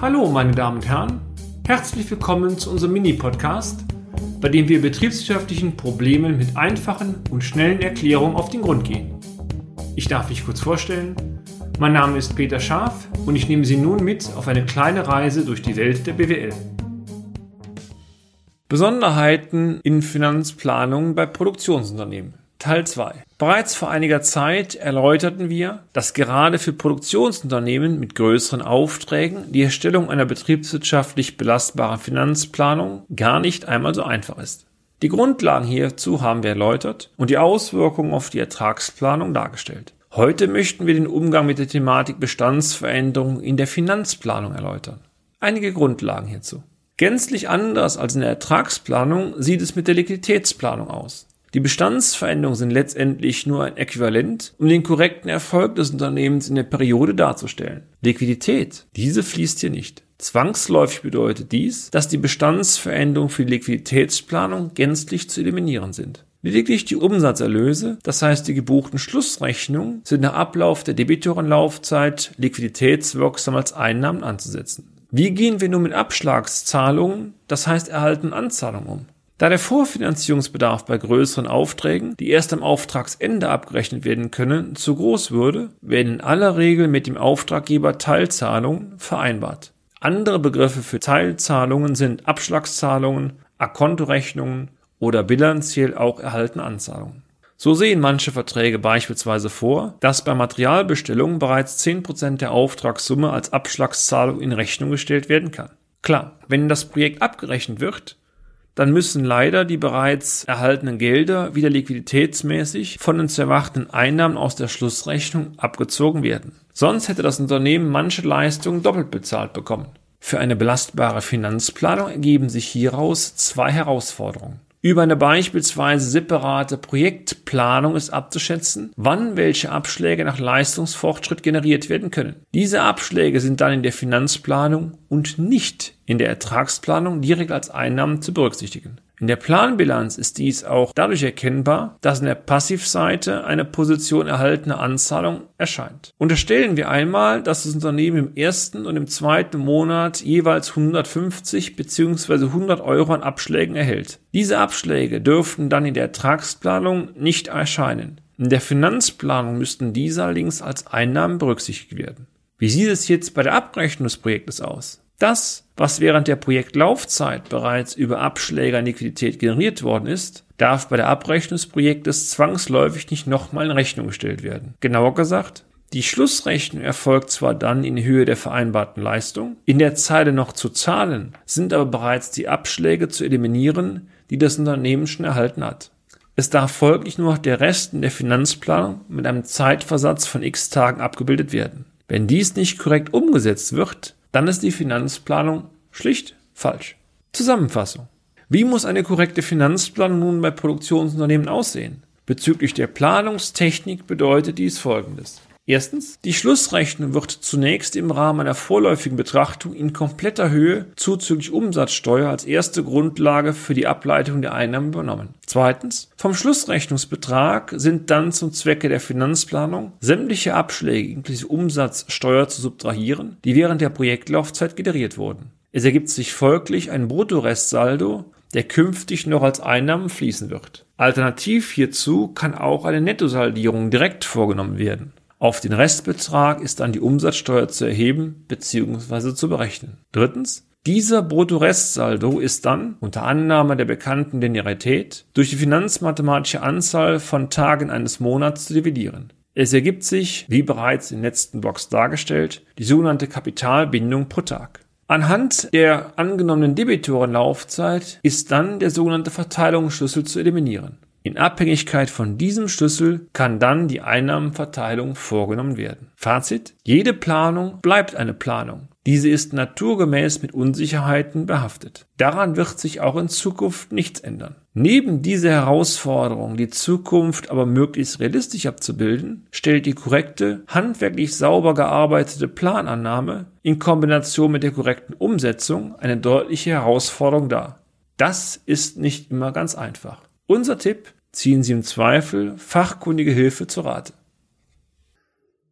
Hallo, meine Damen und Herren. Herzlich willkommen zu unserem Mini-Podcast, bei dem wir betriebswirtschaftlichen Problemen mit einfachen und schnellen Erklärungen auf den Grund gehen. Ich darf mich kurz vorstellen. Mein Name ist Peter Scharf und ich nehme Sie nun mit auf eine kleine Reise durch die Welt der BWL. Besonderheiten in Finanzplanungen bei Produktionsunternehmen. Teil 2. Bereits vor einiger Zeit erläuterten wir, dass gerade für Produktionsunternehmen mit größeren Aufträgen die Erstellung einer betriebswirtschaftlich belastbaren Finanzplanung gar nicht einmal so einfach ist. Die Grundlagen hierzu haben wir erläutert und die Auswirkungen auf die Ertragsplanung dargestellt. Heute möchten wir den Umgang mit der Thematik Bestandsveränderung in der Finanzplanung erläutern. Einige Grundlagen hierzu. Gänzlich anders als in der Ertragsplanung sieht es mit der Liquiditätsplanung aus. Die Bestandsveränderungen sind letztendlich nur ein Äquivalent, um den korrekten Erfolg des Unternehmens in der Periode darzustellen. Liquidität, diese fließt hier nicht. Zwangsläufig bedeutet dies, dass die Bestandsveränderungen für die Liquiditätsplanung gänzlich zu eliminieren sind. Lediglich die Umsatzerlöse, das heißt die gebuchten Schlussrechnungen, sind nach Ablauf der Debitorenlaufzeit liquiditätswirksam als Einnahmen anzusetzen. Wie gehen wir nun mit Abschlagszahlungen, das heißt erhaltenen Anzahlungen um? Da der Vorfinanzierungsbedarf bei größeren Aufträgen, die erst am Auftragsende abgerechnet werden können, zu groß würde, werden in aller Regel mit dem Auftraggeber Teilzahlungen vereinbart. Andere Begriffe für Teilzahlungen sind Abschlagszahlungen, Akontorechnungen oder bilanziell auch erhaltene Anzahlungen. So sehen manche Verträge beispielsweise vor, dass bei Materialbestellungen bereits 10% der Auftragssumme als Abschlagszahlung in Rechnung gestellt werden kann. Klar, wenn das Projekt abgerechnet wird, dann müssen leider die bereits erhaltenen Gelder wieder liquiditätsmäßig von den zu erwartenden Einnahmen aus der Schlussrechnung abgezogen werden. Sonst hätte das Unternehmen manche Leistungen doppelt bezahlt bekommen. Für eine belastbare Finanzplanung ergeben sich hieraus zwei Herausforderungen. Über eine beispielsweise separate Projektplanung ist abzuschätzen, wann welche Abschläge nach Leistungsfortschritt generiert werden können. Diese Abschläge sind dann in der Finanzplanung und nicht in der Ertragsplanung direkt als Einnahmen zu berücksichtigen. In der Planbilanz ist dies auch dadurch erkennbar, dass in der Passivseite eine Position erhaltener Anzahlung erscheint. Unterstellen wir einmal, dass das Unternehmen im ersten und im zweiten Monat jeweils 150 bzw. 100 Euro an Abschlägen erhält. Diese Abschläge dürften dann in der Ertragsplanung nicht erscheinen. In der Finanzplanung müssten diese allerdings als Einnahmen berücksichtigt werden. Wie sieht es jetzt bei der Abrechnung des Projektes aus? Das, was während der Projektlaufzeit bereits über Abschläge an Liquidität generiert worden ist, darf bei der Abrechnung des Projektes zwangsläufig nicht nochmal in Rechnung gestellt werden. Genauer gesagt, die Schlussrechnung erfolgt zwar dann in Höhe der vereinbarten Leistung, in der Zeile noch zu zahlen, sind aber bereits die Abschläge zu eliminieren, die das Unternehmen schon erhalten hat. Es darf folglich nur noch der Rest in der Finanzplanung mit einem Zeitversatz von x Tagen abgebildet werden. Wenn dies nicht korrekt umgesetzt wird, dann ist die Finanzplanung schlicht falsch. Zusammenfassung. Wie muss eine korrekte Finanzplanung nun bei Produktionsunternehmen aussehen? Bezüglich der Planungstechnik bedeutet dies Folgendes. Erstens, die Schlussrechnung wird zunächst im Rahmen einer vorläufigen Betrachtung in kompletter Höhe zuzüglich Umsatzsteuer als erste Grundlage für die Ableitung der Einnahmen übernommen. Zweitens, vom Schlussrechnungsbetrag sind dann zum Zwecke der Finanzplanung sämtliche Abschläge inklusive Umsatzsteuer zu subtrahieren, die während der Projektlaufzeit generiert wurden. Es ergibt sich folglich ein Bruttorestsaldo, der künftig noch als Einnahmen fließen wird. Alternativ hierzu kann auch eine Nettosaldierung direkt vorgenommen werden. Auf den Restbetrag ist dann die Umsatzsteuer zu erheben bzw. zu berechnen. Drittens, dieser Bruttorestsaldo ist dann, unter Annahme der bekannten Linearität, durch die finanzmathematische Anzahl von Tagen eines Monats zu dividieren. Es ergibt sich, wie bereits in den letzten Blocks dargestellt, die sogenannte Kapitalbindung pro Tag. Anhand der angenommenen Debitorenlaufzeit ist dann der sogenannte Verteilungsschlüssel zu eliminieren. In Abhängigkeit von diesem Schlüssel kann dann die Einnahmenverteilung vorgenommen werden. Fazit. Jede Planung bleibt eine Planung. Diese ist naturgemäß mit Unsicherheiten behaftet. Daran wird sich auch in Zukunft nichts ändern. Neben dieser Herausforderung, die Zukunft aber möglichst realistisch abzubilden, stellt die korrekte, handwerklich sauber gearbeitete Planannahme in Kombination mit der korrekten Umsetzung eine deutliche Herausforderung dar. Das ist nicht immer ganz einfach. Unser Tipp, ziehen Sie im Zweifel fachkundige Hilfe zu Rate.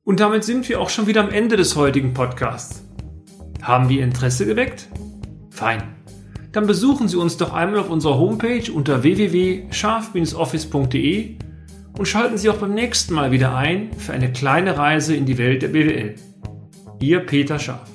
Und damit sind wir auch schon wieder am Ende des heutigen Podcasts. Haben wir Interesse geweckt? Fein. Dann besuchen Sie uns doch einmal auf unserer Homepage unter www.scharf-office.de und schalten Sie auch beim nächsten Mal wieder ein für eine kleine Reise in die Welt der BWL. Ihr Peter Scharf.